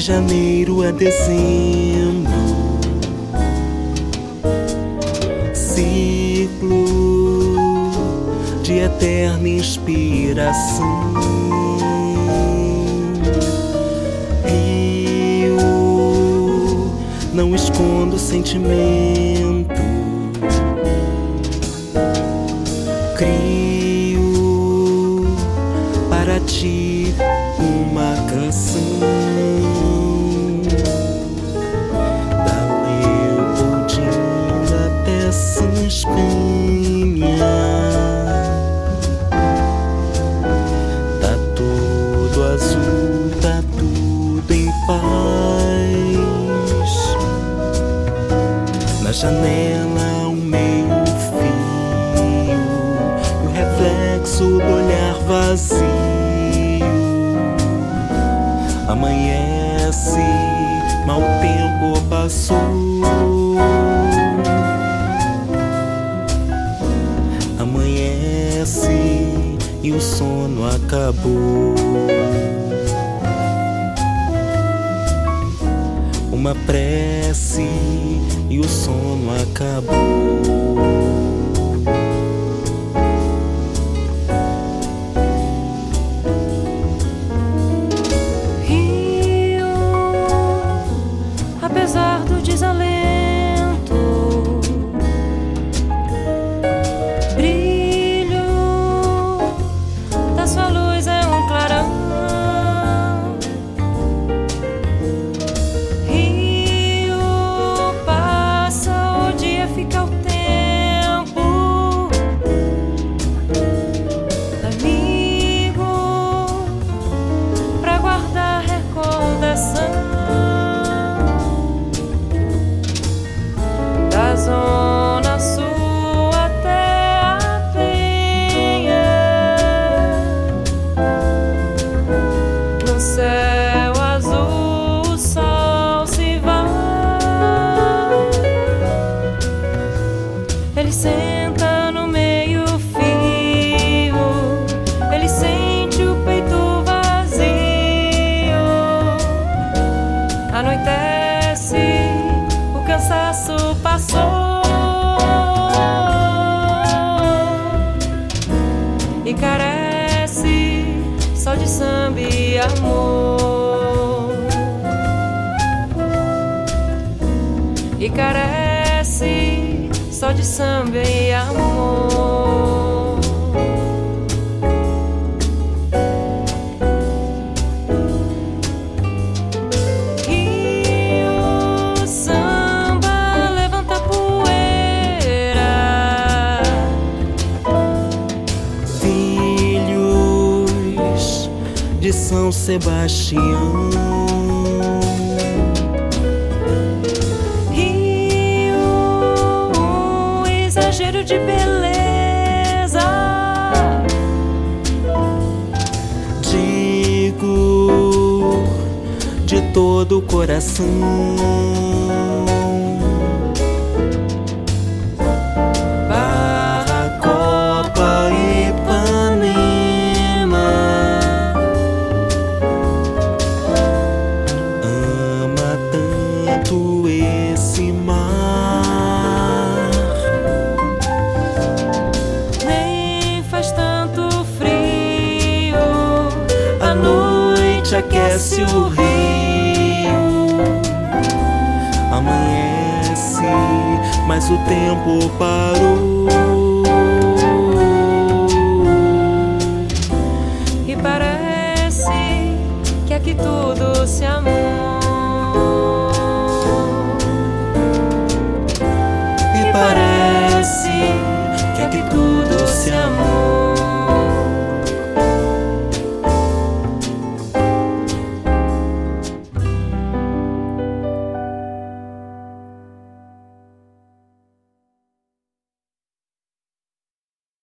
de janeiro a dezembro. Ciclo de eterna inspiração. Rio, não escondo sentimento. Crio para ti uma canção. Azul, tá tudo em paz. Na janela, um meio fio e o reflexo do olhar vazio. Amanhece, mal tempo passou. E o sono acabou. Uma prece e o sono acabou. Zona sul até a penha. No céu cansaço passou e carece só de samba e amor. E carece só de samba e amor. São Sebastião. Rio, um exagero de beleza. Digo de todo o coração. aquece o rio. Amanhece, mas o tempo parou. E parece que aqui tudo se amou. E parece que aqui tudo se amou.